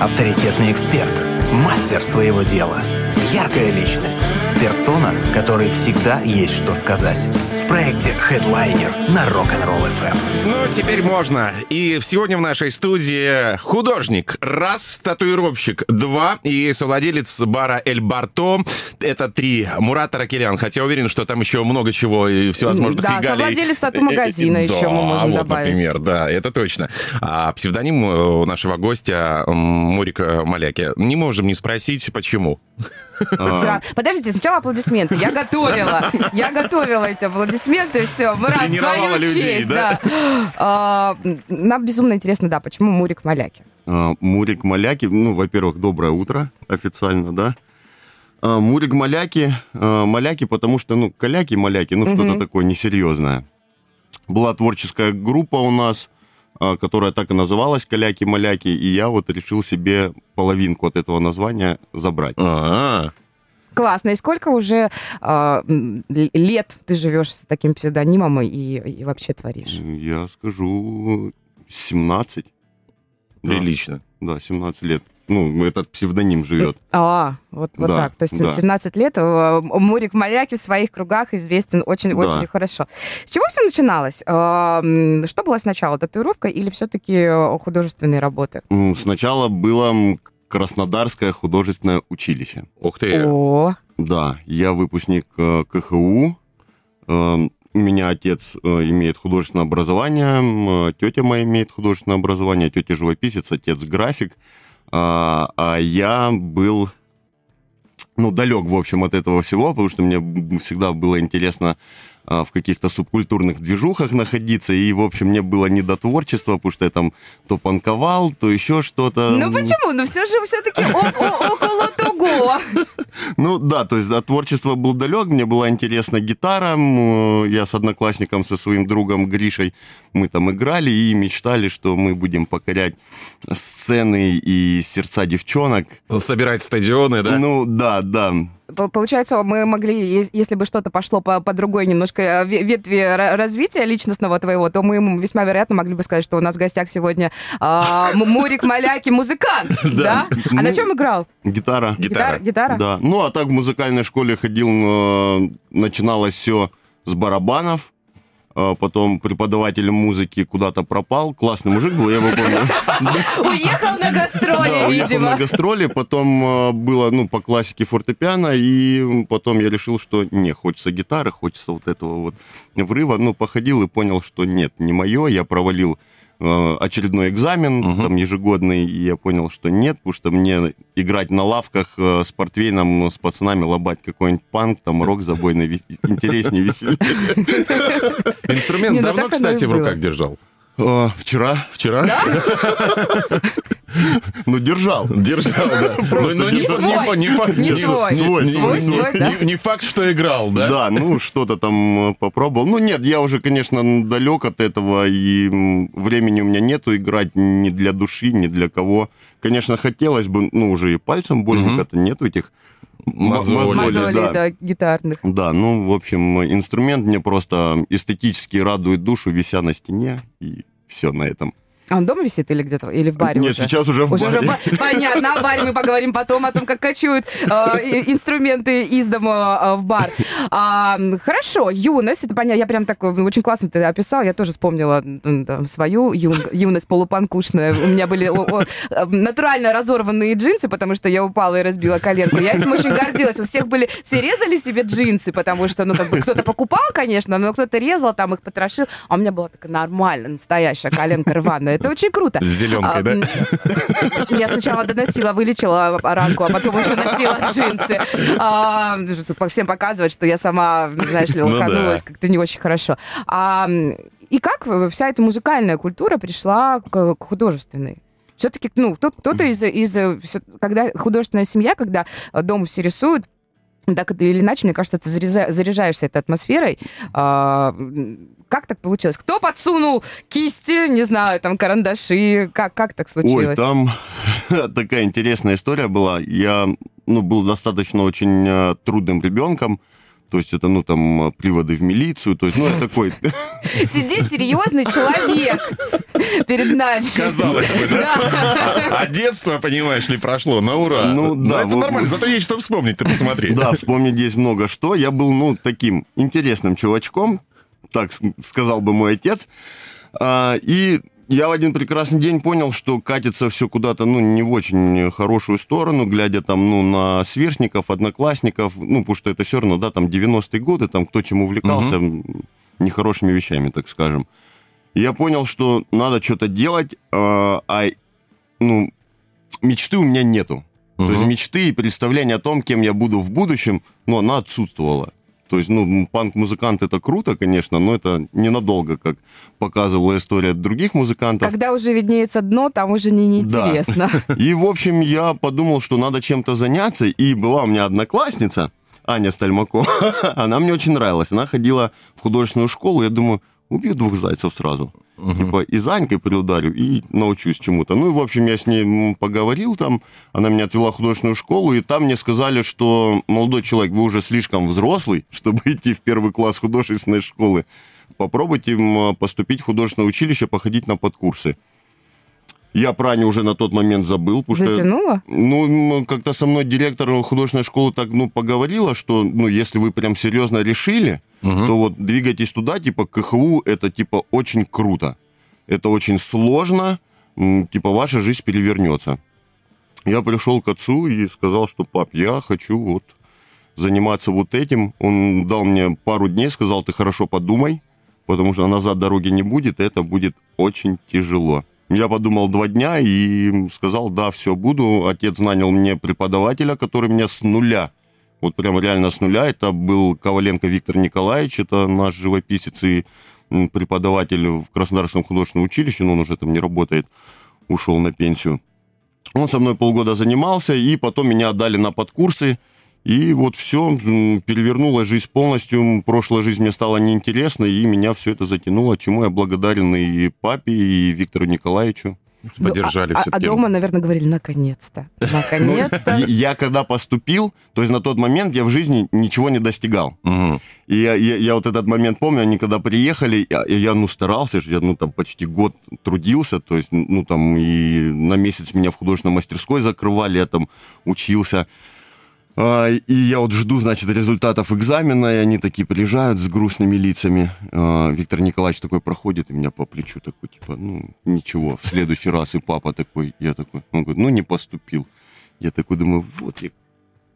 авторитетный эксперт, мастер своего дела, яркая личность, персона, которой всегда есть что сказать. В проекте Headliner на Rock'n'Roll FM. Ну, теперь можно. И сегодня в нашей студии художник, раз, татуировщик, два, и совладелец бара Эль Барто. Это три. Мурат Аракелян. Хотя уверен, что там еще много чего и всевозможных Да, регалий. совладелец тату-магазина Э, э, еще да, мы можем вот, добавить. например, да, это точно. А псевдоним у нашего гостя Мурика Маляки. Не можем не спросить, почему. Подождите, сначала аплодисменты. Я готовила. Я готовила эти аплодисменты, все. Мурат, Тренировала твою людей, честь, да? А, Нам безумно интересно, да, почему Мурик Маляки? А, Мурик Маляки, ну, во-первых, доброе утро официально, да. А, Мурик Маляки, Маляки, потому что, ну, Каляки, Маляки, ну, что-то такое несерьезное. Была творческая группа у нас, которая так и называлась Каляки, Маляки, и я вот решил себе половинку от этого названия забрать. А, Классно. И сколько уже а, л- лет ты живешь с таким псевдонимом и, и вообще творишь? Я скажу 17. Да, прилично. Да, 17 лет. Ну, этот псевдоним живет. А, вот, вот Да, так. То есть да. 17 лет э, Мурик Маляки в своих кругах известен очень-очень Да. хорошо. С чего все начиналось? А, Что было сначала, татуировка или все-таки художественные работы? Сначала было Краснодарское художественное училище. Ух ты. О, Да, я выпускник э, КХУ. Э, У меня отец э, имеет художественное образование, э, тетя моя имеет художественное образование, тетя живописец, отец график. А а я был, ну, далек, в общем, от этого всего, потому что мне всегда было интересно а, в каких-то субкультурных движухах находиться, и, в общем, мне было не до творчества, потому что я там то панковал, то еще что-то. ну почему? Ну все же все-таки около того. Ну да, то есть от творчества был далек, мне была интересна гитара, я с одноклассником, со своим другом Гришей, мы там играли и мечтали, что мы будем покорять сцены и сердца девчонок. Собирать стадионы, да? Ну да, да. Получается, мы могли, если бы что-то пошло по, по другой немножко э, ве- ветви ра- развития личностного твоего, то мы ему весьма вероятно могли бы сказать, что у нас в гостях сегодня М- Мурик Маляки, музыкант, да? А на Ну, чем играл? Гитара. Гитара. Гитара? Да. Ну а так в музыкальной школе ходил, э, начиналось все с барабанов. Э, Потом преподаватель музыки куда-то пропал. Классный мужик был, я его помню. Уехал на гастроли, Да, уехал видимо. на гастроли, потом э, было, ну, по классике фортепиано, и потом я решил, что не, хочется гитары, хочется вот этого вот врыва. Ну, походил и понял, что нет, не мое, я провалил очередной экзамен, Мгм. там, ежегодный, и я понял, что нет, потому что мне играть на лавках э, с портвейном, с пацанами лобать какой-нибудь панк, там, рок забойный, интереснее, веселее. Инструмент ну давно, кстати, в руках держал? Э, Вчера, Вчера? ну, держал. Держал, да. Просто Ну, Не свой. не по- Не не- свой. не- Свой, свой, не- свой, да? не- Не факт, что играл, да? Да, ну что-то там э, попробовал. Ну нет, я уже, конечно, далек от этого, и времени у меня нету играть ни для души, ни для кого. Конечно, хотелось бы, ну уже и пальцем больненько-то нету этих Мозолей. мозолей, Мозолей, да. да, гитарных. Да, ну, в общем, инструмент мне просто эстетически радует душу, вися на стене, и все на этом. А он дома висит или где-то? Или в баре Нет, уже? сейчас уже в Уже, уже баре. ба- понятно, о баре мы поговорим потом, о том, как качуют э, инструменты из дома э, в бар. А, хорошо, юность, это понятно, я прям так, э, очень классно ты описал, я тоже вспомнила там, свою юн- юность полупанкушная. У меня были о, о, э, натурально разорванные джинсы, потому что я упала и разбила коленку. Я этим очень гордилась. У всех были, все резали себе джинсы, потому что, ну, как бы кто-то покупал, конечно, но кто-то резал, там их потрошил, а у меня была такая нормальная, настоящая коленка рваная. Это очень круто. С зеленкой, А, да? Я сначала доносила, вылечила ранку, а потом еще носила джинсы. А, всем показывать, что я сама, знаешь ли, Ну лоханулась да. как-то не очень хорошо. А, и как вся эта музыкальная культура пришла к, к художественной? Все-таки, ну, кто- кто-то из, из когда художественная семья, когда э, дома все рисуют, так или иначе, мне кажется, ты заряжаешься этой атмосферой. А, как так получилось? Кто подсунул кисти, не знаю, там, карандаши? Как, как так случилось? Ой, там такая интересная история была. Я ну, был достаточно очень э, трудным ребенком. То есть это, ну, там, приводы в милицию. То есть, ну, это такой... Сидит серьезный человек перед нами. Казалось бы, да? А, а детство, понимаешь ли, прошло на ура. Ну, да. Но это вот, нормально, зато есть что вспомнить, ты посмотри. Да, вспомнить есть много что. Я был, ну, таким интересным чувачком, так сказал бы мой отец. А, и я в один прекрасный день понял, что катится все куда-то, ну, не в очень хорошую сторону, глядя там, ну, на сверстников, одноклассников, ну, потому что это все равно, да, там 90-е годы, там кто чем увлекался, угу. нехорошими вещами, так скажем. Я понял, что надо что-то делать, а, а, ну, мечты у меня нету. Угу. То есть мечты и представления о том, кем я буду в будущем, ну, она отсутствовала. То есть, ну, панк-музыкант это круто, конечно, но это ненадолго, как показывала история других музыкантов. Когда уже виднеется дно, там уже не неинтересно. Да. И, в общем, я подумал, что надо чем-то заняться, и была у меня одноклассница, Аня Стальмако, она мне очень нравилась. Она ходила в художественную школу, я думаю, убью двух зайцев сразу. Угу. Типа и Занькой приударю, и научусь чему-то. Ну и, в общем, я с ней поговорил там, она меня отвела в художественную школу, и там мне сказали, что, молодой человек, вы уже слишком взрослый, чтобы идти в первый класс художественной школы. Попробуйте поступить в художественное училище, походить на подкурсы. Я про Аню уже на тот момент забыл. Потому Затянула? Что, ну, как-то со мной директор художественной школы так, ну, поговорила, что, ну, если вы прям серьезно решили, угу. то вот двигайтесь туда, типа, КХУ, это, типа, очень круто. Это очень сложно, типа, ваша жизнь перевернется. Я пришел к отцу и сказал, что, пап, я хочу вот заниматься вот этим. Он дал мне пару дней, сказал, ты хорошо подумай, потому что назад дороги не будет, и это будет очень тяжело. Я подумал два дня и сказал, да, все, буду. Отец нанял мне преподавателя, который меня с нуля, вот прям реально с нуля, это был Коваленко Виктор Николаевич, это наш живописец и преподаватель в Краснодарском художественном училище, но он уже там не работает, ушел на пенсию. Он со мной полгода занимался, и потом меня отдали на подкурсы, и вот все, перевернула жизнь полностью, прошлая жизнь мне стала неинтересна, и меня все это затянуло, чему я благодарен и папе, и Виктору Николаевичу. Поддержали ну, а, а, а дома, наверное, говорили, наконец-то, наконец-то. Ну, я когда поступил, то есть на тот момент я в жизни ничего не достигал. И я, вот этот момент помню, они когда приехали, я, я ну старался, я ну там почти год трудился, то есть ну там и на месяц меня в художественной мастерской закрывали, я там учился. А, и я вот жду, значит, результатов экзамена, и они такие приезжают с грустными лицами. А, Виктор Николаевич такой проходит, и меня по плечу такой, типа, ну, ничего, в следующий раз. И папа такой, я такой, он говорит, ну, не поступил. Я такой думаю, вот я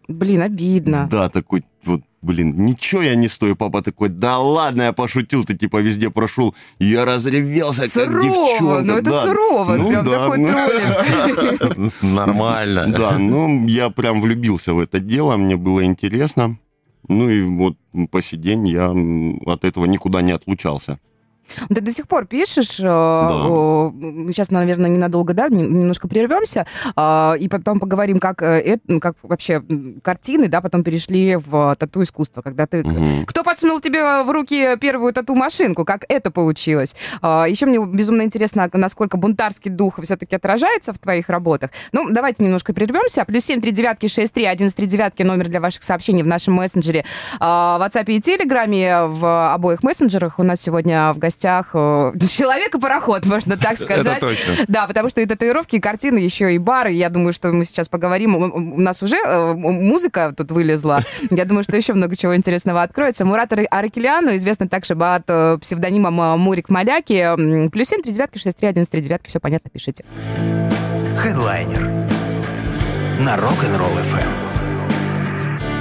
Блин, обидно. Да, такой вот, блин, ничего я не стою. Папа такой, да ладно, я пошутил, ты типа везде прошел. И я разревелся, сурово, как девчонка. Ну это да. сурово, ну, прям да, такой ну... Нормально. Да, ну я прям влюбился в это дело, мне было интересно. Ну и вот по сей день я от этого никуда не отлучался. Ты до сих пор пишешь. Э, да. Сейчас, наверное, ненадолго, да, немножко прервемся, а, и потом поговорим, как, э, как вообще картины, да, потом перешли в тату-искусство, когда ты... Угу. Кто подсунул тебе в руки первую тату-машинку? Как это получилось? А, Еще мне безумно интересно, насколько бунтарский дух все-таки отражается в твоих работах. Ну, давайте немножко прервемся. Плюс семь, три девятки, шесть, три, один, три девятки, номер для ваших сообщений в нашем мессенджере а, в WhatsApp и Телеграме, в обоих мессенджерах. У нас сегодня в гостях гостях э, человека-пароход, можно так сказать. Это точно. Да, потому что и татуировки, и картины, еще и бары. Я думаю, что мы сейчас поговорим. У нас уже э, музыка тут вылезла. Я думаю, что еще много чего интересного откроется. Мурат Аракеляну, известный также под э, псевдонимом Мурик Маляки. Плюс семь, три девятки, шесть, три, один, три девятки. Все понятно, пишите. Хедлайнер на Rock'n'Roll FM.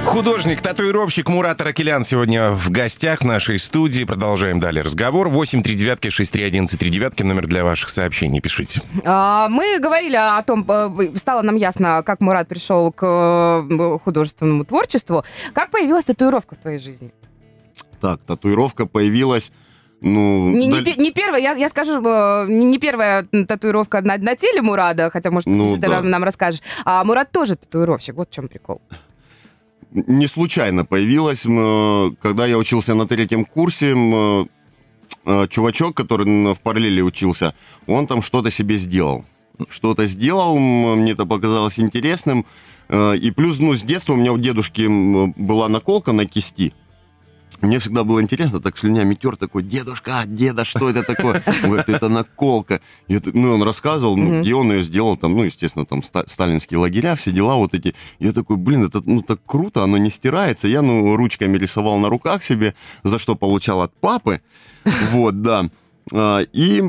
Художник-татуировщик Мурат Аракелян сегодня в гостях в нашей студии. Продолжаем далее разговор. 8 3 девятки 6 3 11 3 девятки. Номер для ваших сообщений. Пишите. А, мы говорили о том, э, стало нам ясно, как Мурат пришел к э, художественному творчеству. Как появилась татуировка в твоей жизни? Так, татуировка появилась ну, не, да... не, не первая, я, я скажу, э, не, не первая татуировка на, на теле Мурада, хотя, может, ну, ты да. нам расскажешь. А Мурат тоже татуировщик, вот в чем прикол не случайно появилась. Когда я учился на третьем курсе, э, чувачок, который в параллели учился, он там что-то себе сделал. Что-то сделал, мне это показалось интересным. Э, и плюс, ну, с детства у меня у дедушки была наколка на кисти. Мне всегда было интересно, так слюнями тер, такой, дедушка, деда, что это такое? Он говорит, это наколка. Это, ну, он рассказывал, ну, где он ее сделал, там, ну, естественно, там, ста- сталинские лагеря, все дела вот эти. Я такой, блин, это, ну, так круто, оно не стирается. Я, ну, ручками рисовал на руках себе, за что получал от папы. Вот, да. А, И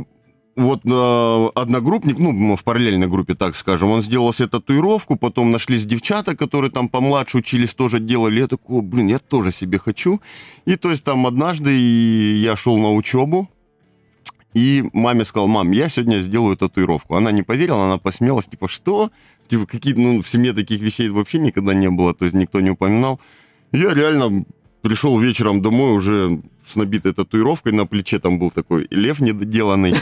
вот э, одногруппник, ну, в параллельной группе, так скажем, он сделал себе татуировку, потом нашлись девчата, которые там помладше учились, тоже делали. Я такой, блин, я тоже себе хочу. И то есть там однажды я шел на учебу, и маме сказал, мам, я сегодня сделаю татуировку. Она не поверила, она посмеялась, типа, что? Типа, какие ну, в семье таких вещей вообще никогда не было, то есть никто не упоминал. Я реально пришел вечером домой уже с набитой татуировкой на плече, там был такой лев недоделанный.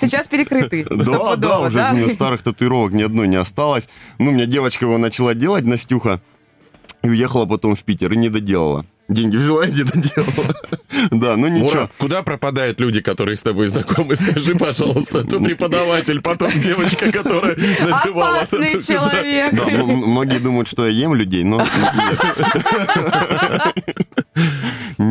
Сейчас перекрытый. Да, да, уже да? у меня старых татуировок ни одной не осталось. Ну, у меня девочка его начала делать, Настюха, и уехала потом в Питер, и не доделала. Деньги взяла и не доделала. Да, ну ничего. Мурат, куда пропадают люди, которые с тобой знакомы? Скажи, пожалуйста, то преподаватель, потом девочка, которая набивала. Опасный тату- человек. Да, многие думают, что я ем людей, но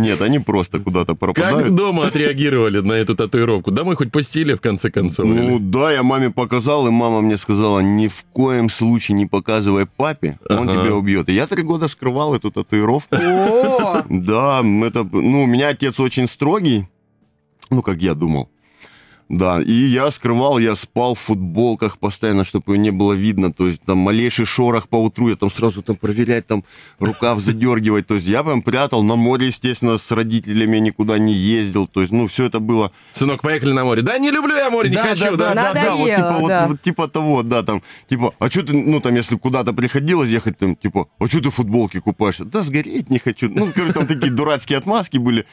нет. Они просто куда-то Как пропадают. дома отреагировали на эту татуировку? Домой хоть пустили, в конце концов? Ну или? да, я маме показал, и мама мне сказала, ни в коем случае не показывай папе, он Ага. тебя убьет. И я три года скрывал эту татуировку. О, Да, это, ну, у меня отец очень строгий, ну, как я думал. Да, и я скрывал, я спал в футболках постоянно, чтобы ее не было видно. То есть там малейший шорох по утру, я там сразу там проверять, там рукав задергивать. То есть я прям прятал. На море, естественно, с родителями никуда не ездил. То есть, ну, все это было... Сынок, поехали на море. Да, не люблю я море, не хочу, да. да, да, вот типа, Надоело, вот, да. вот типа того, да, там, типа, а что ты, ну, там, если куда-то приходилось ехать, там, типа, а что ты в футболке купаешься? Да, сгореть не хочу. Ну, короче, там такие дурацкие отмазки были.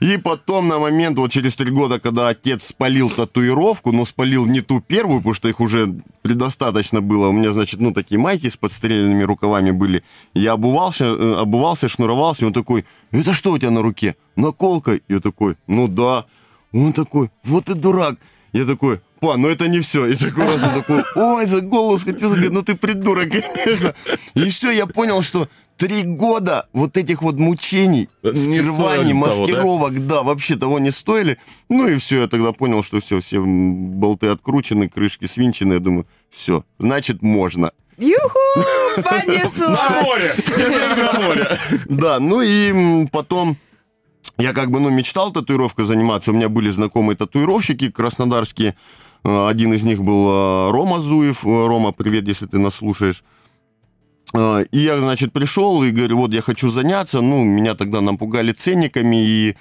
И потом на момент, вот через три года, когда отец спалил татуировку, но спалил не ту первую, потому что их уже предостаточно было. У меня, значит, ну, такие майки с подстрелянными рукавами были. Я обувался, э, обувался, шнуровался, и он такой, это что у тебя на руке? Наколка? Я такой, ну да. Он такой, вот ты дурак. Я такой, па, ну это не все. И такой раз он такой, ой, за схватился, говорит, ну ты придурок, конечно. И все, я понял, что три года вот этих вот мучений, Не скрываний, стоили того, да? маскировок, да? вообще того не стоили. Ну и все, я тогда понял, что все, все болты откручены, крышки свинчены. Я думаю, все, значит, можно. юху, На понеслась. море! Теперь на море! Да, ну и потом я как бы, ну, мечтал татуировкой заниматься. У меня были знакомые татуировщики краснодарские. Э, Один из них был э, Рома Зуев. Э, Рома, привет, если ты нас слушаешь. Э, И я, значит, пришел и говорю, вот я хочу заняться. Ну, меня тогда напугали ценниками, и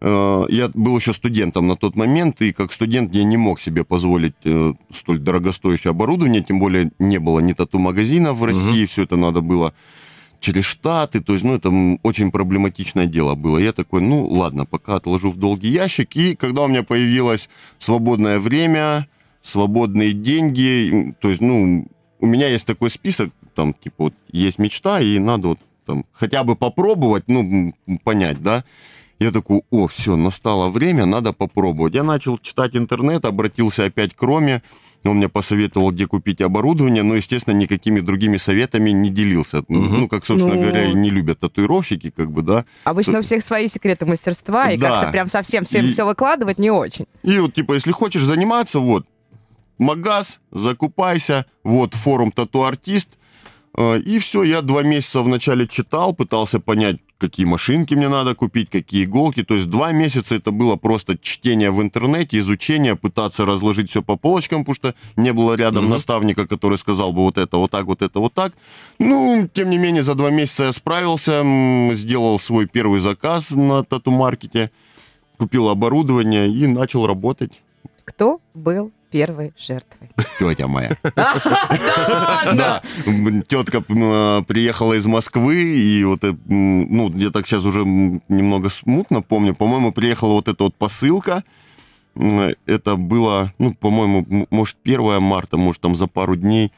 э, я был еще студентом на тот момент, и как студент я не мог себе позволить э, столь дорогостоящее оборудование, тем более не было ни тату-магазина в России, все это надо было через Штаты, то есть, ну, это очень проблематичное дело было. Я такой, ну, ладно, пока отложу в долгий ящик. И когда у меня появилось свободное время, свободные деньги, то есть, ну, у меня есть такой список, там, типа, вот, есть мечта, и надо вот там хотя бы попробовать, ну, понять, да. Я такой, о, все, настало время, надо попробовать. Я начал читать интернет, обратился опять к Роме, он мне посоветовал, где купить оборудование, но, естественно, никакими другими советами не делился. Ну, как, собственно Ну. говоря, и не любят татуировщики, как бы, да. Обычно у всех свои секреты мастерства, и Да. как-то прям совсем всем И- все выкладывать не очень. И вот, типа, если хочешь заниматься, вот, магаз, закупайся, вот, форум тату-артист, и все, я два месяца вначале читал, пытался понять, какие машинки мне надо купить, какие иголки, то есть два месяца это было просто чтение в интернете, изучение, пытаться разложить все по полочкам, потому что не было рядом наставника, который сказал бы вот это, вот так, вот это, вот так. Ну, тем не менее, за два месяца я справился, сделал свой первый заказ на тату-маркете, купил оборудование и начал работать. Кто был первой жертвой? Тетя моя. Да ладно! Тетка м, приехала из Москвы, и вот, э, ну, я так сейчас уже немного смутно помню, по-моему, приехала вот эта вот посылка, это было, ну, по-моему, может, 1 марта, может, там за пару дней.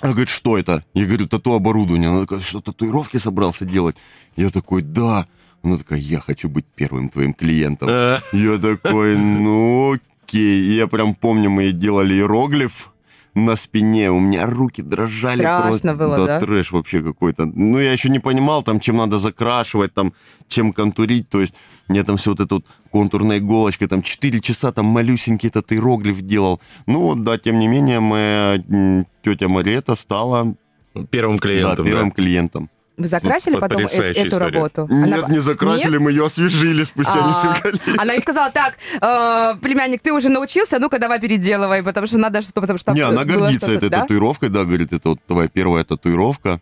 Она говорит, что это? Я говорю, тату-оборудование. Она такая, что, татуировки собрался делать? Я такой, да. Она такая, я хочу быть первым твоим клиентом. Э, Я такой, ну окей. И я прям помню, мы делали иероглиф на спине, у меня руки дрожали. Страшно просто. было, да? трэш вообще какой-то. Ну, я еще не понимал, там, чем надо закрашивать, там, чем контурить, то есть мне там все вот это вот контурной иголочкой, там, 4 часа там малюсенький этот иероглиф делал. Ну, да, тем не менее, моя тетя Марета стала Первым да, клиентом, первым клиентом. Вы закрасили потом э- эту история. работу? Нет, Она- не закрасили, Нет? мы ее освежили спустя А, несколько лет. Она ей сказала, так, э, племянник, ты уже научился, ну-ка давай переделывай, потому что надо что, потому что там Не, она гордится что-то, этой да? татуировкой, да, говорит, это вот твоя первая татуировка.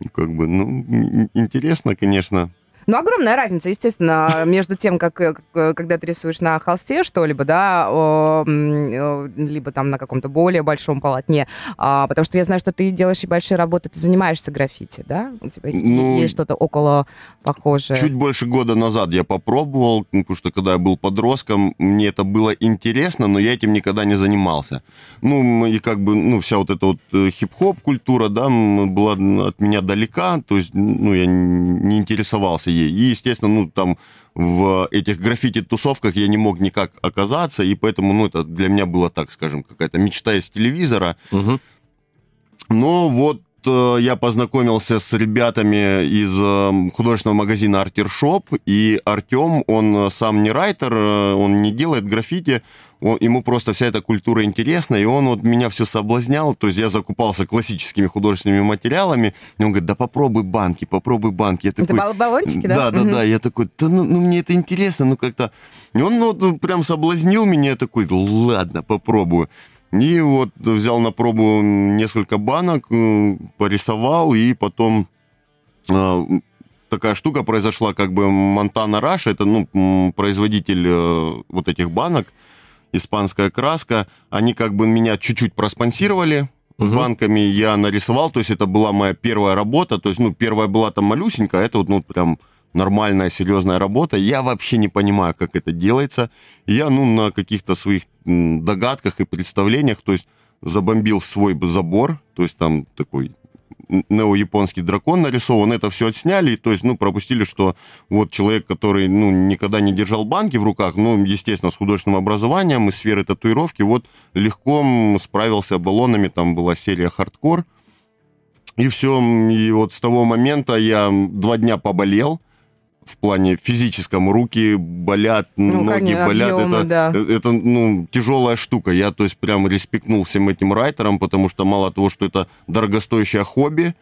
И Как бы, ну, интересно, конечно. Ну, огромная разница, естественно, между тем, как, э, э, когда ты рисуешь на холсте что-либо, да, э, либо там на каком-то более большом полотне, А, потому что я знаю, что ты делаешь и большие работы, ты занимаешься граффити, да? У тебя Ну, есть что-то около похожее. Чуть больше года назад я попробовал, ну, потому что когда я был подростком, мне это было интересно, но я этим никогда не занимался. Ну, и как бы, ну, вся вот эта вот хип-хоп культура, да, была от меня далека, то есть, ну, я не интересовался ей. И, естественно, ну, там в этих граффити-тусовках я не мог никак оказаться, и поэтому, ну, это для меня было, так скажем, какая-то мечта из телевизора. Мгм. Но вот э, я познакомился с ребятами из э, художественного магазина Артершоп, и Артем, он э, сам не райтер, э, он не делает граффити, он- ему просто вся эта культура интересна, и он вот меня все соблазнял, то есть я закупался классическими художественными материалами, и он говорит, да попробуй банки, попробуй банки. Я Это такой, бал- баллончики, да? Да, да, Мгм. да. Я такой, да ну, ну, мне это интересно, ну как-то. И он ну, вот прям соблазнил меня, я такой, ладно, попробую. И вот взял на пробу несколько банок, э, порисовал, и потом э, такая штука произошла, как бы Монтана Раш, это ну, производитель э, вот этих банок, испанская краска, они как бы меня чуть-чуть проспонсировали, Мгм. банками я нарисовал, то есть это была моя первая работа, то есть, ну, первая была там малюсенькая, а это вот, ну, прям нормальная, серьезная работа. Я вообще не понимаю, как это делается. Я, ну, на каких-то своих догадках и представлениях, то есть забомбил свой забор, то есть там такой нео-японский дракон нарисован, это все отсняли, то есть, ну, пропустили, что вот человек, который, ну, никогда не держал банки в руках, ну, естественно, с художественным образованием и сферы татуировки, вот легко справился баллонами, там была серия хардкор, и все, и вот с того момента я два дня поболел, в плане физическом, руки болят, Ну, ноги конечно, болят, объемы, это, да. это, ну, тяжелая штука. Я, то есть, прям респектнул всем этим райтерам, потому что мало того, что это дорогостоящее хобби,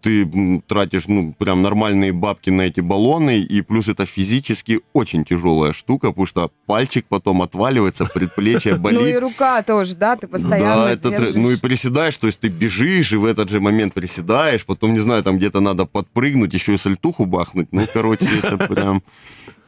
ты тратишь, ну, прям нормальные бабки на эти баллоны, и плюс это физически очень тяжелая штука, потому что пальчик потом отваливается, предплечье болит. Ну и рука тоже, да, ты постоянно Да, это ну и приседаешь, то есть ты бежишь, и в этот же момент приседаешь, потом, не знаю, там где-то надо подпрыгнуть, еще и сальтуху бахнуть. Ну, короче, это прям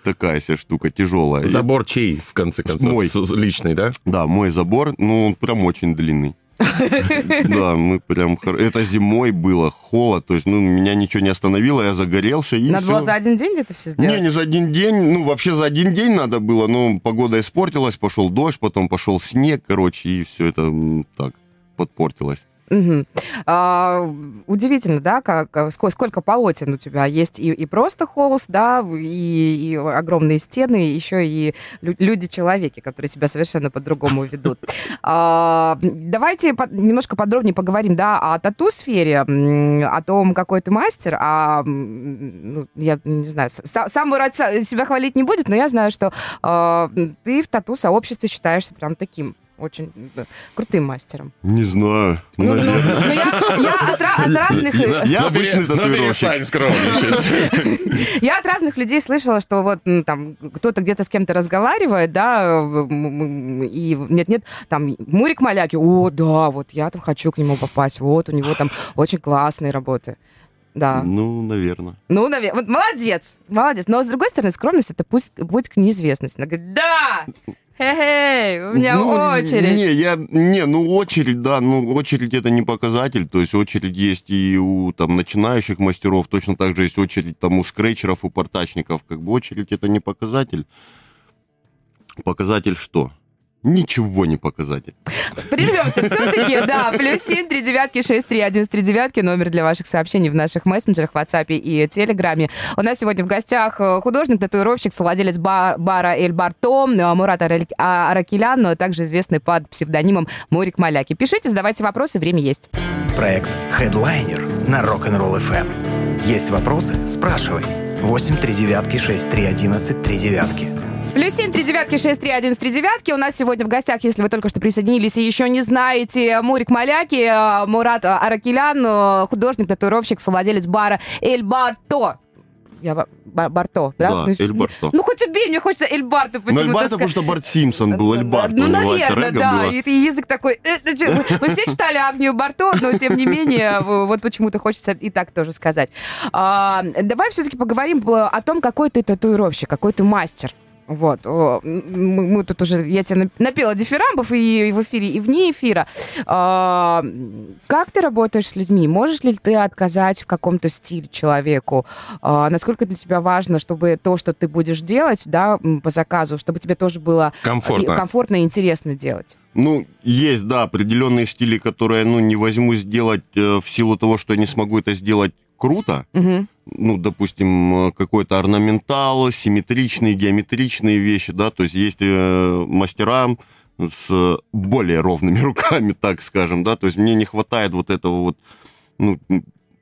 такая себе штука тяжелая. Забор чей, в конце концов? Мой. Личный, да? Да, мой забор, ну, он прям очень длинный. Да, мы прям... Это зимой было, холод, то есть, ну, меня ничего не остановило, я загорелся, и Надо было за один день где-то все сделать? Не, не за один день, ну, вообще за один день надо было, но погода испортилась, пошел дождь, потом пошел снег, короче, и все это так подпортилось. Мгм. А, удивительно, да, как, ско- сколько полотен у тебя есть и, и просто холст, да, и, и огромные стены, еще и лю- люди-человеки, которые себя совершенно по-другому ведут. А, давайте по- немножко подробнее поговорим, да, о тату-сфере, о том, какой ты мастер, а, ну, я не знаю, сам Мурат са- себя хвалить не будет, но я знаю, что а, ты в тату-сообществе считаешься прям таким очень крутым мастером. Не знаю. Ну, ну, ну, я, я от, от разных, Я обычный татуировщик. я от разных людей слышала, что вот там кто-то где-то с кем-то разговаривает, да, и нет-нет, там Мурик Маляки, о, да, вот я там хочу к нему попасть, вот у него там очень классные работы. Да. Ну, наверное. Ну, наверное, вот молодец, молодец. Но, с другой стороны, скромность — это пусть, путь к неизвестности. Она говорит, да, хе-хей, у меня Ну, очередь. Не, я, не, ну очередь, да, ну очередь это не показатель, то есть очередь есть и у там начинающих мастеров, точно так же есть очередь там у скретчеров, у портачников, как бы очередь это не показатель. Показатель что? Ничего не показатель. Прервемся все-таки, да. Плюс семь, три девятки, шесть, три, один, три девятки. Номер для ваших сообщений в наших мессенджерах, WhatsApp и Телеграме. У нас сегодня в гостях э, художник, татуировщик, совладелец бар, бара Эль Барто, э, Мурат а, Аракелян, также известный под псевдонимом Мурик Маляки. Пишите, задавайте вопросы, время есть. Проект Headliner на Rock'n'Roll FM. Есть вопросы? Спрашивай. 8 3 девятки 6 3 11 3 девятки. Плюс семь, три девятки, шесть, три, один, три девятки. У нас сегодня в гостях, если вы только что присоединились и еще не знаете, Мурик Маляки, э, Мурат Аракелян, э, художник, татуировщик, совладелец бара Эль Барто. Я Барто, да? Да, Эль Барто. Ну, хоть убей, мне хочется Эль Барто почему-то. Ну, Эль Барто, потому что Барт Симпсон был, Эль Барто. Ну, наверное, да. И, язык такой... «Э, вы все читали Агнию Барто, но, тем не менее, вот почему-то хочется и так тоже сказать. А, давай все-таки поговорим о том, какой ты татуировщик, какой ты мастер. Вот. Мы, мы тут уже, я тебе напела дифирамбов и в эфире, и вне эфира. А, как ты работаешь с людьми? Можешь ли ты отказать в каком-то стиле человеку? А, насколько для тебя важно, чтобы то, что ты будешь делать, да, по заказу, чтобы тебе тоже было комфортно, комфортно и интересно делать? Ну, есть, да, определенные стили, которые, ну, не возьму сделать э, в силу того, что я не смогу это сделать круто. Угу. Ну, допустим, какой-то орнаментал, симметричные, геометричные вещи, да, то есть есть э, мастера с более ровными руками, так скажем, да, то есть мне не хватает вот этого вот, ну,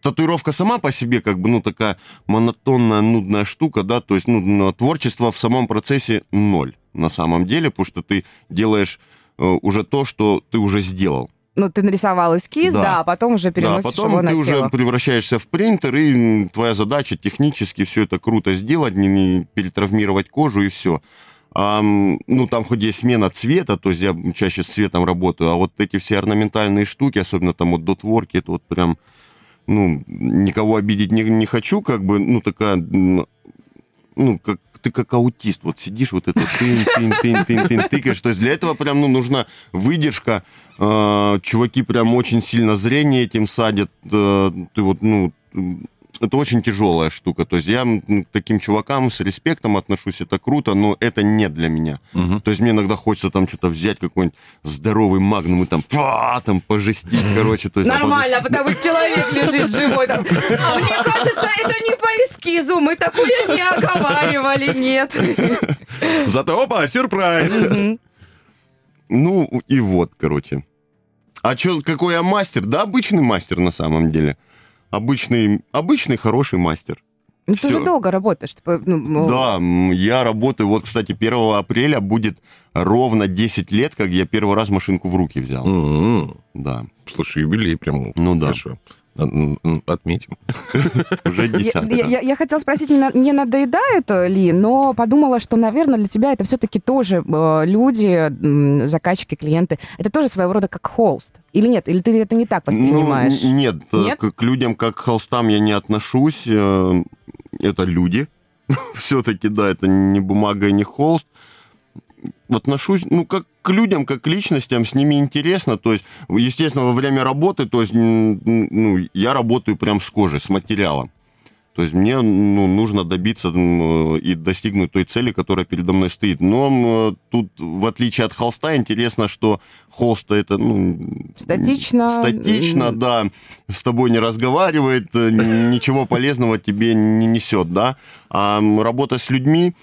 татуировка сама по себе как бы, ну, такая монотонная, нудная штука, да, то есть, ну, творчество в самом процессе ноль на самом деле, потому что ты делаешь э, уже то, что ты уже сделал ну, ты нарисовал эскиз, да, да а потом уже переносишь да, потом его на ты тело. уже превращаешься в принтер, и твоя задача технически все это круто сделать, не, не перетравмировать кожу и все. А, ну, там хоть есть смена цвета, то есть я чаще с цветом работаю, а вот эти все орнаментальные штуки, особенно там вот дотворки, это вот прям, ну, никого обидеть не, не хочу, как бы, ну, такая, ну, как ты как аутист, вот сидишь, вот это тын, тын, тын, тын, тын, тыкаешь. То есть для этого прям, ну, нужна выдержка. Э, чуваки прям очень сильно зрение этим садят. Э, ты вот, ну, это очень тяжелая штука. То есть я к таким чувакам с респектом отношусь, это круто, но это не для меня. Угу. То есть мне иногда хочется там что-то взять, какой-нибудь здоровый магнум и там, па, там пожестить, короче. То есть, Нормально, а потому что человек лежит живой там. А мне кажется, это не по эскизу, мы такое не оговаривали, нет. Зато, опа, сюрприз. Ну, и вот, короче. А что, какой я мастер? Да, обычный мастер на самом деле обычный, обычный хороший мастер. Ну, ты уже долго работаешь. Типа, ну, да, я работаю, вот, кстати, 1 апреля будет ровно 10 лет, как я первый раз машинку в руки взял. Mm-hmm. Да. Слушай, юбилей прям ну, да. хорошо. Отметим. Уже десятый я, я, я хотела спросить, не, надоедает ли, но подумала, что, наверное, для тебя это все-таки тоже э, люди, заказчики, клиенты, это тоже своего рода как холст. Или нет? Или ты это не так воспринимаешь? Ну, нет, э, нет? К, к людям как к холстам я не отношусь. Э, это люди. все-таки, да, это не бумага и не холст отношусь, ну, как к людям, как к личностям, с ними интересно. То есть, естественно, во время работы, то есть, ну, я работаю прям с кожей, с материалом. То есть мне ну, нужно добиться и достигнуть той цели, которая передо мной стоит. Но тут, в отличие от холста, интересно, что холст это ну, статично. Статично, да. С тобой не разговаривает, э, ничего полезного тебе не несет, да. А работа с людьми,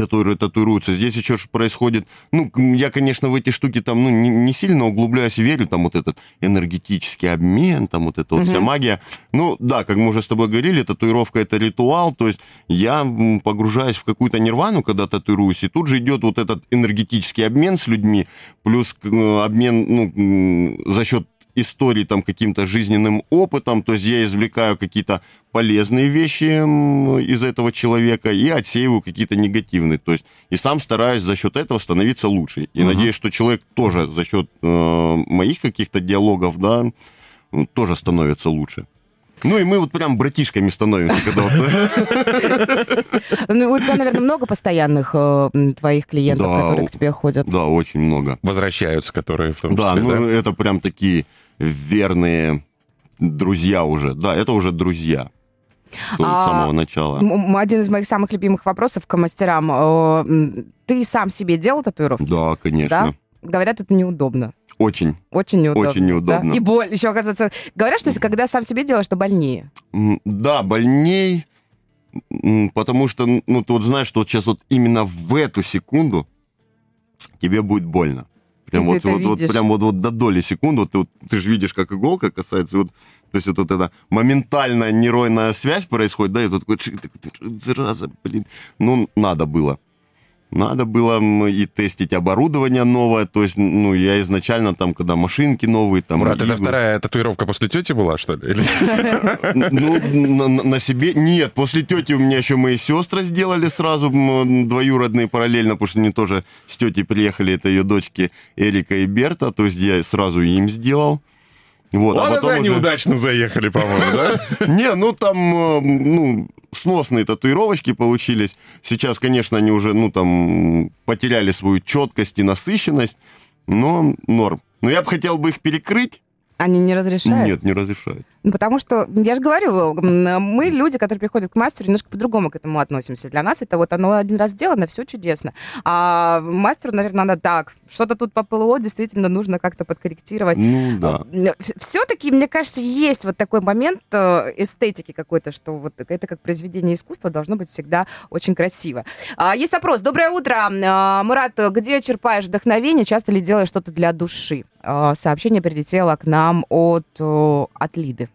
которые татуируются. Здесь еще происходит... Ну, я, конечно, в эти штуки там ну, не, не сильно углубляюсь, верю, там вот этот энергетический обмен, там вот эта вот угу. вся магия. Ну, да, как мы уже с тобой говорили, татуировка — это ритуал, то есть я погружаюсь в какую-то нирвану, когда татуируюсь, и тут же идет вот этот энергетический обмен с людьми, плюс обмен ну, за счет истории там каким-то жизненным опытом, то есть я извлекаю какие-то полезные вещи из этого человека и отсеиваю какие-то негативные, то есть и сам стараюсь за счет этого становиться лучше. И угу. надеюсь, что человек тоже за счет э, моих каких-то диалогов, да, тоже становится лучше. Ну и мы вот прям братишками становимся, когда вот... Ну, у тебя, наверное, много постоянных э, твоих клиентов, которые к тебе ходят. Да, очень много. Возвращаются, которые в том числе, Да, ну это прям такие верные друзья уже. Да, это уже друзья. А, с самого начала. Один из моих самых любимых вопросов к мастерам. Э, Ты сам себе делал татуировки? Да, конечно. Говорят, это неудобно. Очень. Очень неудобно. Очень неудобно. да? И боль. Еще, оказывается, говорят, что если когда сам себе делаешь, то больнее. Да, больней, потому что, ну, ты вот знаешь, что вот сейчас вот именно в эту секунду тебе будет больно. Прям вот, вот, вот, прям вот, вот до доли секунды, вот ты, вот, ты же видишь, как иголка касается, вот, то есть вот, вот эта моментальная нейронная связь происходит, да, и тут такой, зараза, блин, ну, надо было. Надо было и тестить оборудование новое, то есть, ну, я изначально там, когда машинки новые, там... Мурат, это вторая татуировка после тети была, что ли? Ну, на, себе... Нет, после тети у меня еще мои сестры сделали сразу, двоюродные параллельно, потому что они тоже с тетей приехали, это ее дочки Эрика и Берта, то есть я сразу им сделал. Вот, Вот а потом уже- удачно заехали, по-моему, да? Не, ну там, э, ну, сносные татуировочки получились. Сейчас, конечно, они уже, ну, там, потеряли свою четкость и насыщенность, но норм. Но я бы хотел бы их перекрыть. Они не разрешают? Нет, не разрешают. Ну, потому что, я же говорю, м, мы, люди, которые приходят к мастеру, немножко по-другому к этому относимся. Для нас это вот оно один раз сделано, все чудесно. А мастеру, наверное, надо так, что-то тут поплыло, действительно нужно как-то подкорректировать. Ну, да. Все-таки, мне кажется, есть вот такой момент э, эстетики какой-то, что вот это как произведение искусства должно быть всегда очень красиво. А, Есть вопрос. Доброе утро. А, Мурат, где черпаешь вдохновение? Часто ли делаешь что-то для души? А, Сообщение прилетело к нам от, э, от Лиды.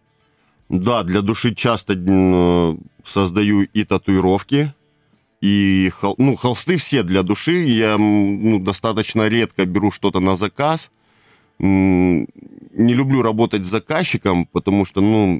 Да, для души часто м, создаю и татуировки, и хол- ну, холсты все для души. Я ну, достаточно редко беру что-то на заказ. Не люблю работать с заказчиком, потому что, ну,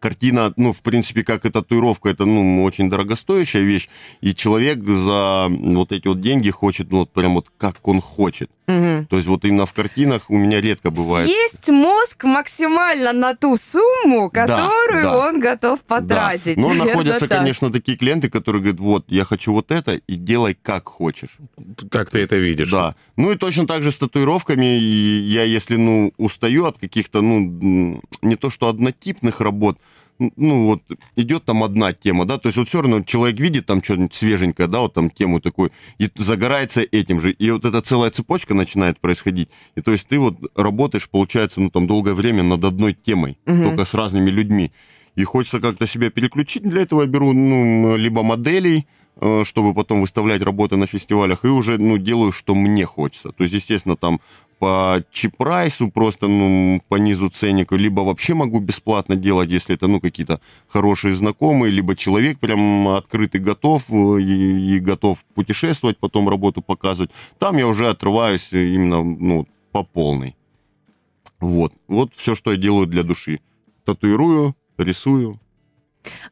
картина, ну, в принципе, как и татуировка, это, ну, очень дорогостоящая вещь, и человек за вот эти вот деньги хочет, ну, вот прям вот как он хочет. Мгм. То есть вот именно в картинах у меня редко бывает. Есть мозг максимально на ту сумму, Да, которую да. он готов потратить. Да. Но Наверное, находятся, так. конечно, такие клиенты, которые говорят, вот, я хочу вот это, и делай как хочешь. Как ты это видишь? Да. Ну и точно так же с татуировками. Я, если, ну, устаю от каких-то, ну, не то что однотипных работ, ну, вот идет там одна тема, да, то есть вот все равно человек видит там что-нибудь свеженькое, да, вот там тему такую, и загорается этим же, и вот эта целая цепочка начинает происходить, и то есть ты вот работаешь, получается, ну, там долгое время над одной темой, Мгм. только с разными людьми, и хочется как-то себя переключить, для этого я беру, ну, либо моделей, чтобы потом выставлять работы на фестивалях, и уже, ну, делаю, что мне хочется. То есть, естественно, там по чипрайсу, просто, ну, по низу ценника, либо вообще могу бесплатно делать, если это, ну, какие-то хорошие знакомые, либо человек прям открытый, готов э, и, и готов путешествовать, потом работу показывать. Там я уже отрываюсь именно, ну, по полной. Вот. Вот все, что я делаю для души. Татуирую, рисую,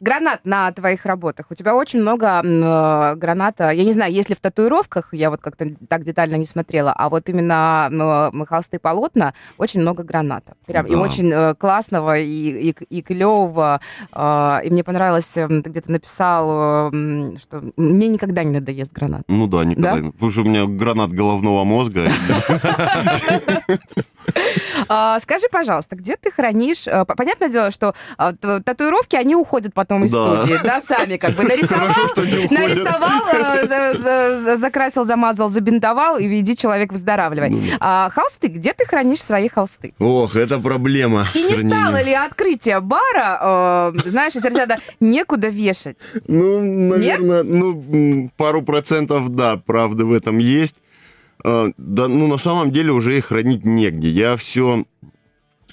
Гранат на твоих работах. У тебя очень много э, граната. Я не знаю, если в татуировках, я вот как-то так детально не смотрела, а вот именно м, холсты полотна, очень много граната. Прям, И Да. очень э, классного, и, и, и клевого. Э, и мне понравилось, э, ты где-то написал, э, что мне никогда не надоест гранат. Ну да, никогда. Да? не- Потому что у меня гранат головного мозга. А, скажи, пожалуйста, где ты хранишь... э, Понятное дело, что т- татуировки, они уходят потом из Да. студии, да, сами как бы нарисовал, Хорошо, уходят. нарисовал, э, за- за- за- закрасил, замазал, забинтовал, и иди, человек, выздоравливай. Ну А холсты, где ты хранишь свои холсты? Ох, это проблема. И не стало ли открытие бара, э, знаешь, если ребята некуда вешать? Ну, наверное, ну, м, пару процентов, да, правда в этом есть. А, Да, ну, на самом деле уже их хранить негде. Я все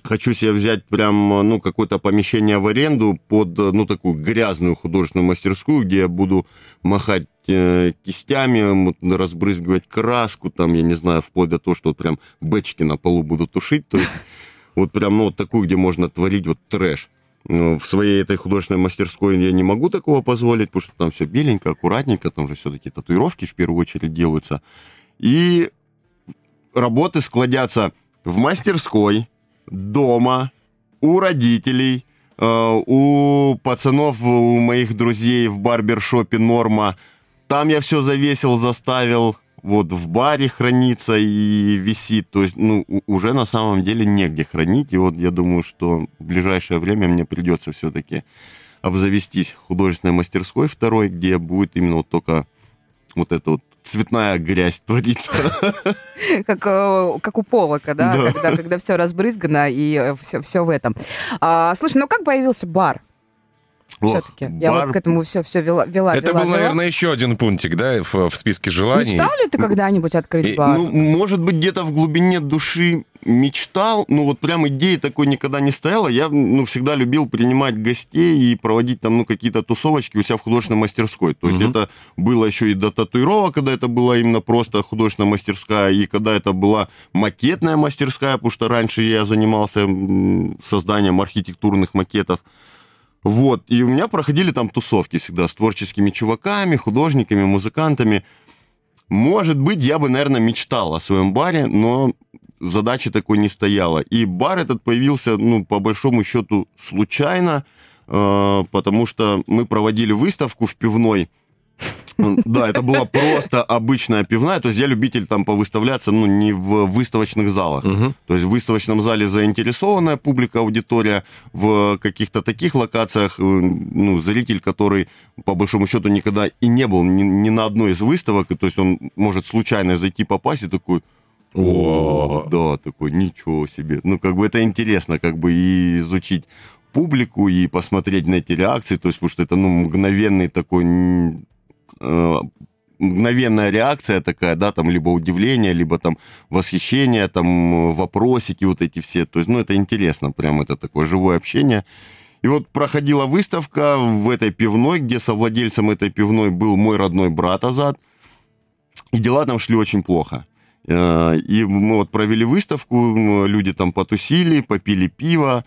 хочу себе взять прям, ну, какое-то помещение в аренду под, ну, такую грязную художественную мастерскую, где я буду махать э, кистями, разбрызгивать краску, там, я не знаю, вплоть до того, что вот прям бэчки на полу буду тушить, то есть вот прям, ну, вот такую, где можно творить вот трэш. Ну, В своей этой художественной мастерской я не могу такого позволить, потому что там все беленько, аккуратненько, там же все-таки татуировки в первую очередь делаются. И работы складятся в мастерской, дома, у родителей, э, у пацанов, у моих друзей в барбершопе Норма. Там я все завесил, заставил. Вот в баре хранится и висит. То есть, ну, уже на самом деле негде хранить. И вот я думаю, что в ближайшее время мне придется все-таки обзавестись художественной мастерской второй, где будет именно вот только вот эта вот цветная грязь творится. Как, э, как у Полока, да, Да. когда, когда все разбрызгано и все, все в этом. А, слушай, ну как появился бар все-таки? Я бар- вот к этому все, все вела, вела, Это вела, был, вела. наверное, еще один пунктик, да, в, в списке желаний. Мечтал ли ты когда-нибудь открыть бар? Ну, может быть, где-то в глубине души мечтал, но вот прям идеи такой никогда не стояла. Я, ну, всегда любил принимать гостей и проводить там, ну, какие-то тусовочки у себя в художественной мастерской. То есть Мгм. это было еще и до татуировок, когда это была именно просто художественная мастерская, и когда это была макетная мастерская, потому что раньше я занимался созданием архитектурных макетов. Вот, и у меня проходили там тусовки всегда с творческими чуваками, художниками, музыкантами. Может быть, я бы, наверное, мечтал о своем баре, но задачи такой не стояла. И бар этот появился, ну, по большому счету, случайно, э, потому что мы проводили выставку в пивной. Да, это была просто обычная пивная. То есть я любитель там повыставляться, ну, не в выставочных залах. То есть в выставочном зале заинтересованная публика, аудитория, в каких-то таких локациях, э, ну, зритель, который, по большому счету, никогда и не был ни, ни на одной из выставок, и то есть он может случайно зайти попасть и такой, о, да, такой, ничего себе. Ну, как бы это интересно, как бы и изучить публику, и посмотреть на эти реакции, то есть, потому что это, ну, мгновенный такой, мгновенная реакция такая, да, там, либо удивление, либо там восхищение, там, э, вопросики вот эти все, то есть, ну, это интересно, прям это такое живое общение. И вот проходила выставка в этой пивной, где совладельцем этой пивной был мой родной брат Азат, и дела там шли очень плохо. Э, И мы вот провели выставку, люди там потусили, попили пиво,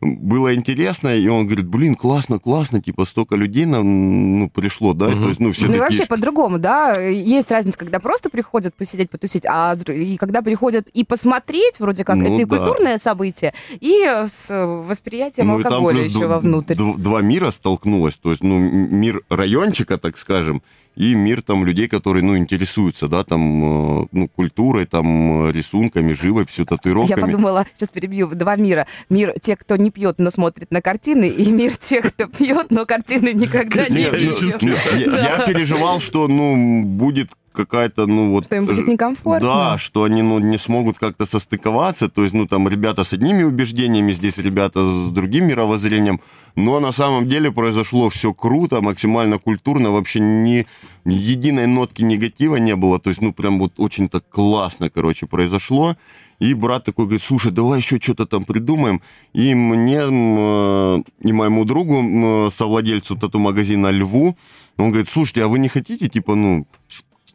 было интересно, и он говорит, блин, классно, классно, типа столько людей нам ну, пришло, да, Мгм. то есть, ну, все Ну и такие... вообще по-другому, да, есть разница, когда просто приходят посидеть, потусить, а и когда приходят и посмотреть, вроде как, Ну это и да. культурное событие, и с восприятием Ну, и алкоголя еще вовнутрь. Два мира столкнулось, то есть, ну, мир райончика, так скажем, и мир там людей, которые, ну, интересуются, да, там, э, ну, культурой, там, э, рисунками, живописью, Я татуировками. подумала, сейчас перебью, два мира. Мир тех, кто не пьет, но смотрит на картины, и мир тех, кто пьет, но картины никогда не. Я, я переживал, что, ну, будет какая-то, ну, вот... Что им будет некомфортно. Да, что они, ну, не смогут как-то состыковаться, то есть, ну, там, ребята с одними убеждениями, здесь ребята с другим мировоззрением, но на самом деле произошло все круто, максимально культурно, вообще ни, ни единой нотки негатива не было, то есть, ну, прям вот очень так классно, короче, произошло, и брат такой говорит, слушай, давай еще что-то там придумаем, и мне э, и моему другу, м, совладельцу тату-магазина Льву, он говорит, слушайте, а вы не хотите, типа, ну,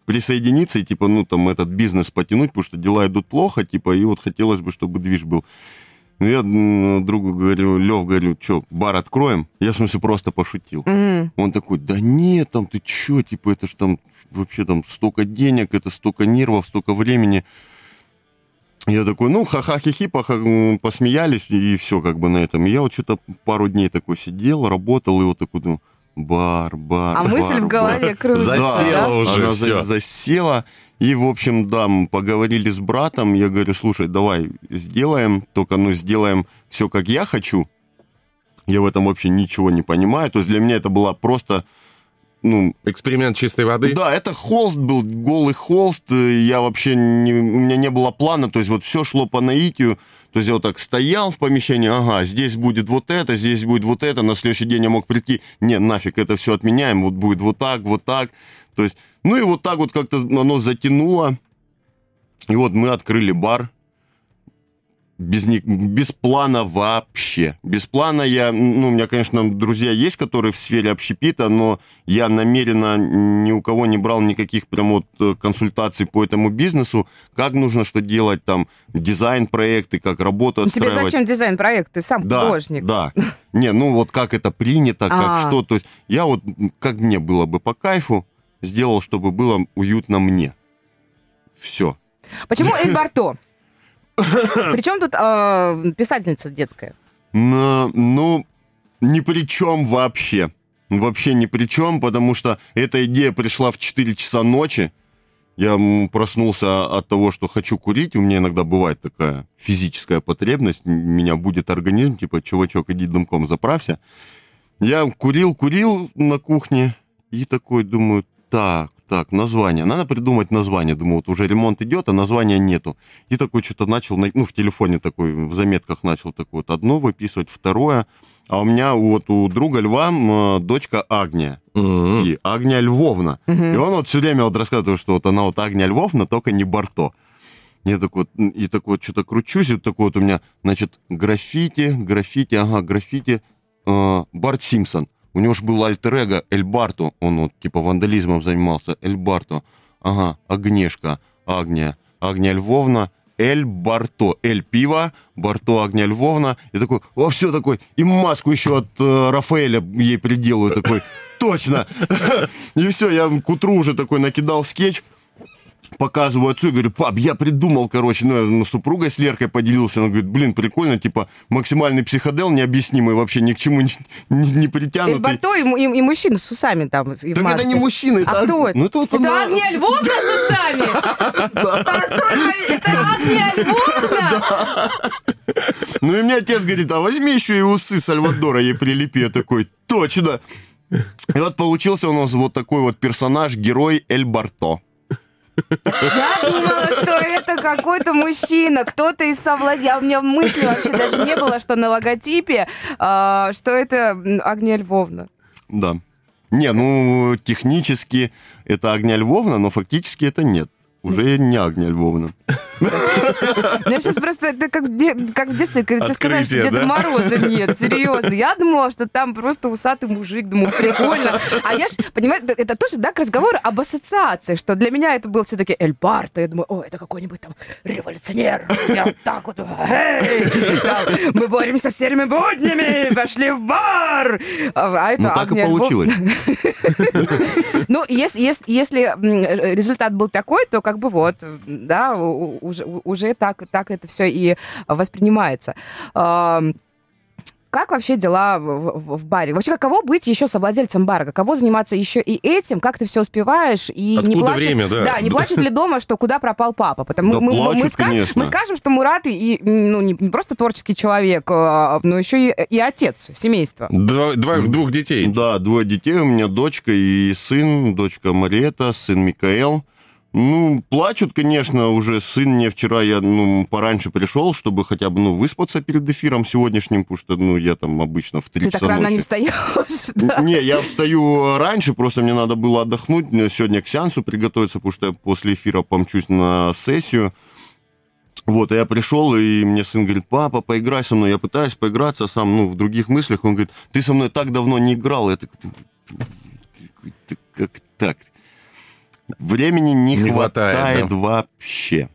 присоединиться и, типа, ну, там, этот бизнес потянуть, потому что дела идут плохо, типа, и вот хотелось бы, чтобы движ был. Ну, я другу говорю, Лев, говорю, что, бар откроем? Я, в смысле, просто пошутил. М. Он такой, да нет, там, ты чё, типа, это ж там вообще там столько денег, это столько нервов, столько времени. Я такой, ну, ха-ха-хи-хи, посмеялись, и все как бы на этом. И я вот что-то пару дней такой сидел, работал, и вот такой думаю, бар, бар, А мысль бар, в голове бар. крутится, Засела да? уже, Она за- засела. И, в общем, да, мы поговорили с братом. Я говорю, слушай, давай сделаем, только, ну, сделаем все, как я хочу. Я в этом вообще ничего не понимаю. То есть для меня это была просто, ну, Эксперимент чистой воды. да, это холст был, голый холст. э, Я вообще не, у меня не было плана, то есть вот все шло по наитию. То есть я вот так стоял в помещении, ага, здесь будет вот это, здесь будет вот это, на следующий день я мог прийти, не, нафиг, это все отменяем, вот будет вот так, вот так. То есть, ну и вот так вот как-то оно затянуло. И вот мы открыли бар. Без, без плана вообще. Без плана я... Ну, у меня, конечно, друзья есть, которые в сфере общепита, но я намеренно ни у кого не брал никаких прям вот э, консультаций по этому бизнесу. Как нужно что делать, там, дизайн-проекты, как работу Ну, Тебе отстраивать. зачем дизайн-проект? Ты сам Да, художник. да. Не, ну вот как это принято, как А. что. То есть я вот, как мне было бы по кайфу, сделал, чтобы было уютно мне. Все. Почему Эль Барто? Причем тут э, писательница детская? Но, ну, ни при чем вообще. Вообще ни при чем, потому что эта идея пришла в 4 часа ночи. Я проснулся от того, что хочу курить. У меня иногда бывает такая физическая потребность. Меня будет организм, типа, чувачок, иди дымком заправься. Я курил, курил на кухне и такой думаю, так, так, название. Надо придумать название. Думаю, вот уже ремонт идет, а названия нету. И такой что-то начал, на- ну, в телефоне такой, в заметках начал такое вот одно выписывать, второе. А у меня вот у друга Льва м, дочка Агния. М. И Агния Львовна. И он вот все время вот рассказывает, что вот она вот Агния Львовна, только не Барто. Я такой, вот, и такой вот что-то кручусь, и вот такой вот у меня, значит, граффити, граффити, ага, граффити, э, Барт Симпсон. У него же был альтер-эго Эль Барто, он вот типа вандализмом занимался, Эль Барто. Ага, Агнешка, Агния, Агния Львовна, Эль Барто, Эль Пиво, Барто Агния Львовна. И такой, о, все такой, и маску еще от э, Рафаэля ей приделаю, такой, точно. И все, я к утру уже такой накидал скетч, показываю отцу и говорю, пап, я придумал, короче, ну, я ну, с супругой с Леркой поделился, она говорит, блин, прикольно, типа, максимальный психодел необъяснимый, вообще ни к чему не, не, не притянутый. И, му- и, и мужчина с усами там. И Так это не мужчина, это... А кто? Ну, это вот Это она- Агния Львовна с усами? Постой, Это Агния Львовна? Ну и мне отец говорит, а возьми еще и усы Сальвадора ей прилепи. Я такой, точно. И вот получился у нас вот такой вот персонаж, герой Эль Барто. Я думала, что это какой-то мужчина, кто-то из совладельцев. У меня мысли вообще даже не было, что на логотипе, а, что это Агния Львовна. Да. Не, ну, технически это Агния Львовна, но фактически это нет. Уже не Агния Львовна. Мне сейчас просто, это как, в детстве, когда тебе сказали, что Деда да? Мороза нет, серьезно. Я думала, что там просто усатый мужик, думаю, прикольно. А я ж, понимаете, это- тоже, да, к разговору об ассоциации, что для меня это был все-таки Эль Барто. Я думаю, о, это какой-нибудь там революционер. Я так вот, эй, мы боремся с серыми буднями, пошли в бар. А это Ну, так и получилось. Ну, если, результат был такой, то как бы вот, да, уже, уже так, так это все и воспринимается. Как вообще дела в, в- в баре? Вообще, каково быть еще совладельцем бара? Каково заниматься еще и этим? Как ты все успеваешь? И не Откуда плачет, время, да? не плачет ли дома, что куда пропал папа? Потому Да мы, мы- мы плачут, ска- конечно. мы скажем, что Мурат и, и, ну, не, не просто творческий человек, а, но еще и, и отец семейства. Два- два- двух детей. Да, двое детей, у меня дочка и сын, дочка Мариэта, сын Микаэл. Ну, плачут, конечно, уже сын мне вчера, я, ну, пораньше пришел, чтобы хотя бы, ну, выспаться перед эфиром сегодняшним, потому что, ну, я там обычно в 3 Ты так часа рано ночи. не встаешь. да. Не, я встаю раньше, просто мне надо было отдохнуть, сегодня к сеансу приготовиться, потому что я после эфира помчусь на сессию. Вот, я пришел, и мне сын говорит, папа, поиграй со мной. Я пытаюсь поиграться сам, ну, в других мыслях. Он говорит, ты со мной так давно не играл. Я такой, «Ты как так? Времени не, Не хватает, хватает, да. вообще.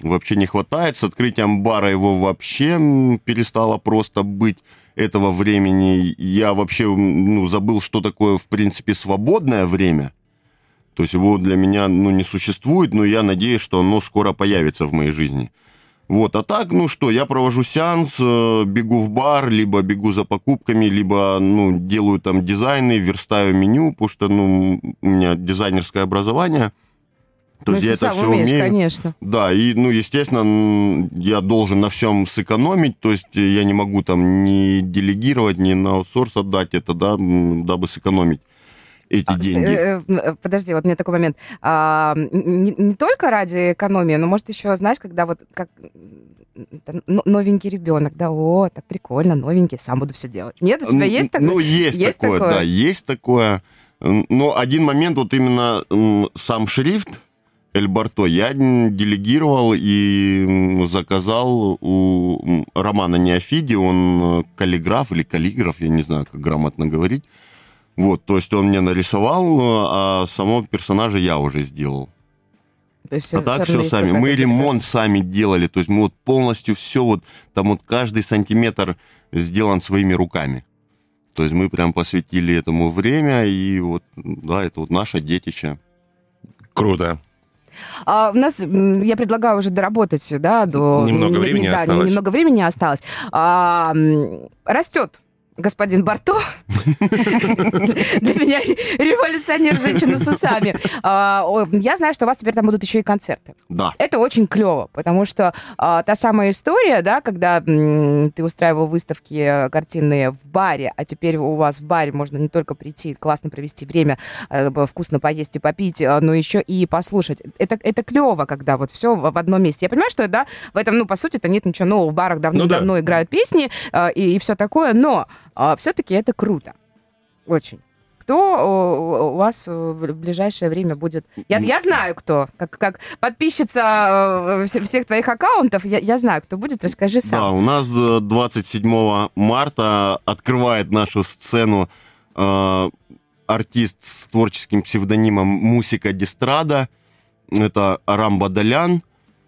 Вообще не хватает. С открытием бара его вообще перестало просто быть этого времени. Я вообще ну, забыл, что такое, в принципе, свободное время. То есть его для меня ну, не существует, но я надеюсь, что оно скоро появится в моей жизни. Вот, а так, ну что, я провожу сеанс, э, бегу в бар, либо бегу за покупками, либо, ну, делаю там дизайны, верстаю меню, потому что, ну, у меня дизайнерское образование. То Ну, есть я это все умеешь, умею. конечно. Да, и, ну, естественно, я должен на всем сэкономить, то есть я не могу там ни делегировать, ни на аутсорс отдать это, да, дабы сэкономить эти А, деньги. э, э, Подожди, вот у меня такой момент. А, не, не только ради экономии, но, может, еще, знаешь, когда вот как новенький ребенок, да, о, так прикольно, новенький, сам буду все делать. Нет, у тебя есть такое? Ну, есть, Есть такое, такое? да, есть такое. Но один момент, вот именно сам шрифт Эль Барто я делегировал и заказал у Романа Неофиди, он э, каллиграф или каллиграф, я не знаю, как грамотно говорить. Вот, то есть он мне нарисовал, э, а самого персонажа я уже сделал. То есть А так все сами. Мы ремонт сами делали. То есть мы вот полностью все вот, там вот каждый сантиметр сделан своими руками. То есть мы прям посвятили этому время, и вот, да, это вот наше детище. Круто. А, у нас, я предлагаю уже доработать, да, до... Немного не- не- времени да, осталось. немного времени осталось. А, растет господин Барто. Для меня революционер женщина с усами. А, я знаю, что у вас теперь там будут еще и концерты. Да. Это очень клево, потому что а, та самая история, да, когда ты устраивал выставки картинные в баре, а теперь у вас в баре можно не только прийти, классно провести время, э, вкусно поесть и попить, а, но еще и послушать. Это, это клево, когда вот все в одном месте. Я понимаю, что да, в этом, ну, по сути, это нет ничего нового. В барах давно-давно ну, да. играют песни и, и все такое, но а, все-таки это круто. Очень. Кто у вас в ближайшее время будет? Я, я знаю, кто. Как, как подписчица э, всех твоих аккаунтов, я, я знаю, кто будет. Расскажи сам. Да, у нас 27 марта открывает нашу сцену э, артист с творческим псевдонимом Мусика Дистрада. Это Арам Бадалян. Ну,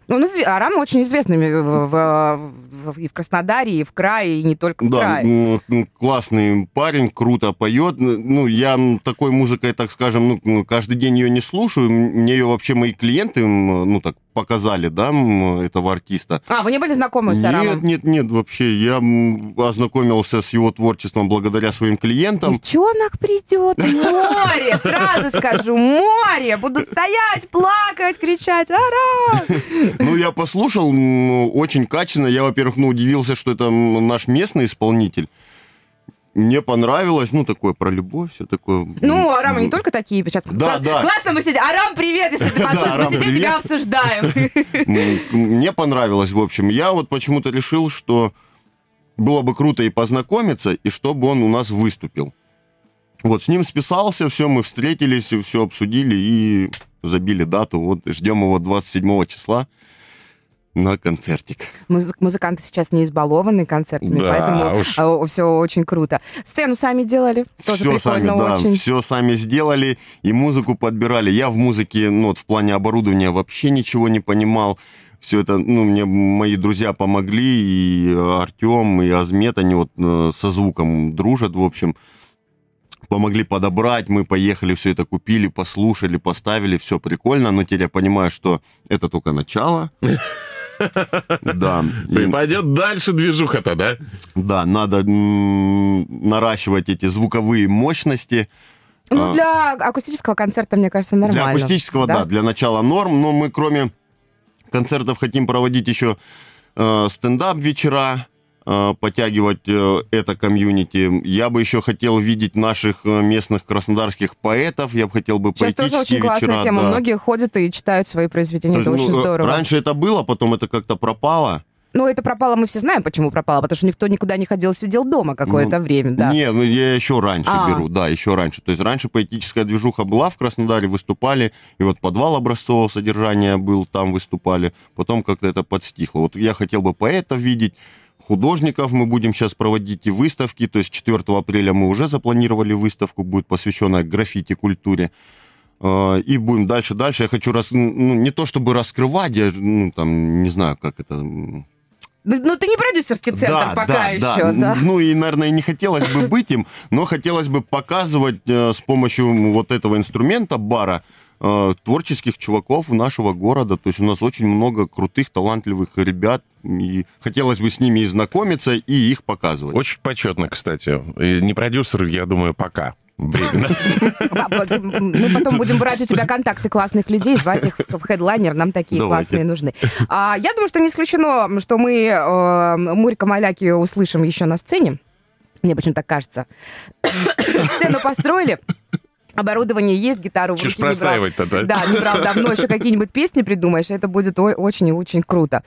он изв... Арам очень известный в, в, в, и в Краснодаре, и в крае, и не только в да, крае. классный парень, круто поет. Ну, я такой музыкой, так скажем, ну, каждый день ее не слушаю. Мне ее вообще мои клиенты, ну, так показали, да, этого артиста. А, вы не были знакомы с Арамом? Нет, нет, нет, вообще. Я ознакомился с его творчеством благодаря своим клиентам. Девчонок придет море, сразу скажу, море. Будут стоять, плакать, кричать, Арам! Ну, я послушал, очень качественно. Я, во-первых, ну, удивился, что это наш местный исполнитель. Мне понравилось, ну, такое про любовь, все такое. Ну, Арам, не только такие сейчас. Да, Класс, да. Классно мы сидим. Арам, привет, если ты послушаешь. Мы сидим, тебя обсуждаем. Мне понравилось, в общем. Я вот почему-то решил, что было бы круто и познакомиться, и чтобы он у нас выступил. Вот, с ним списался, все, мы встретились, все обсудили и забили дату. Вот, ждем его 27 числа на концертик. Музы- музыканты сейчас не избалованы концертами, да, поэтому уж. А, все очень круто. Сцену сами делали, тоже все сами, да, очень. все сами сделали и музыку подбирали. Я в музыке, ну вот в плане оборудования вообще ничего не понимал. Все это, ну, мне мои друзья помогли, и Артем, и Азмет, они вот э, со звуком дружат, в общем помогли подобрать, мы поехали, все это купили, послушали, поставили, все прикольно, но теперь я понимаю, что это только начало. Да. И пойдет дальше движуха-то, да? Да, надо наращивать эти звуковые мощности. Ну, а. для акустического концерта, мне кажется, нормально. Для акустического, да, да для начала норм, но мы кроме концертов хотим проводить еще э, стендап-вечера, Э, подтягивать э, это комьюнити. Я бы еще хотел видеть наших э, местных краснодарских поэтов. Я бы хотел бы Сейчас тоже очень вечера, классная тема. Да. Многие ходят и читают свои произведения. То это есть, очень ну, здорово. Раньше это было, потом это как-то пропало. Ну, это пропало, мы все знаем, почему пропало, потому что никто никуда не ходил, сидел дома какое-то ну, время, да. Не, ну я еще раньше А-а-а. беру, да, еще раньше. То есть раньше поэтическая движуха была в Краснодаре, выступали, и вот подвал образцового содержания был, там выступали, потом как-то это подстихло. Вот я хотел бы поэтов видеть, художников. Мы будем сейчас проводить и выставки. То есть 4 апреля мы уже запланировали выставку, будет посвященная граффити-культуре. А, и будем дальше, дальше. Я хочу раз, ну, не то чтобы раскрывать, я, ну, там, не знаю, как это... Ну, ты не продюсерский центр да, пока да, еще, да. да? Ну, и, наверное, не хотелось бы быть им, но хотелось бы показывать э, с помощью вот этого инструмента бара э, творческих чуваков нашего города. То есть у нас очень много крутых, талантливых ребят, и хотелось бы с ними и знакомиться, и их показывать. Очень почетно, кстати. И не продюсер, я думаю, пока. Мы потом будем брать у тебя контакты классных людей, звать их в хедлайнер, нам такие Давайте. классные нужны. А, я думаю, что не исключено, что мы э, Мурика Маляки услышим еще на сцене. Мне почему-то так кажется. Сцену построили, Оборудование есть, гитару в руки брал. да? Да, не брал давно, еще какие-нибудь песни придумаешь, это будет очень и очень круто.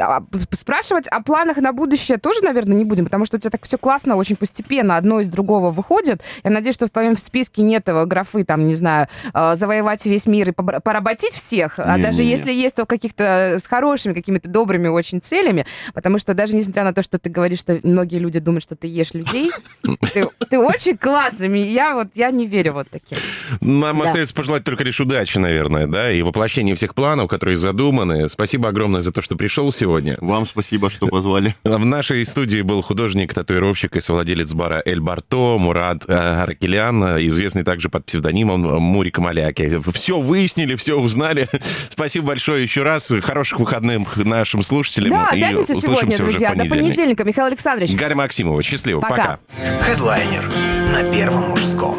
А, а, спрашивать о планах на будущее тоже, наверное, не будем, потому что у тебя так все классно, очень постепенно одно из другого выходит. Я надеюсь, что в твоем списке нет графы, там, не знаю, а, завоевать весь мир и поработить всех, не, а даже не, если не. есть, то каких-то с хорошими, какими-то добрыми очень целями, потому что даже несмотря на то, что ты говоришь, что многие люди думают, что ты ешь людей, ты, очень классный. Я вот, я не верю вот таким. Нам остается пожелать только лишь удачи, наверное, да, и воплощения всех планов, которые задуманы. Спасибо огромное за то, что пришли пришел сегодня. Вам спасибо, что позвали. В нашей студии был художник, татуировщик и совладелец бара Эль Барто Мурат э, Аракелян, известный также под псевдонимом Мурик Маляки. Все выяснили, все узнали. Спасибо большое еще раз. Хороших выходных нашим слушателям. Да, и пятница сегодня, услышимся уже в друзья. До понедельник. понедельника. Михаил Александрович. Гарри Максимова. Счастливо. Пока. Пока. Хедлайнер на Первом мужском.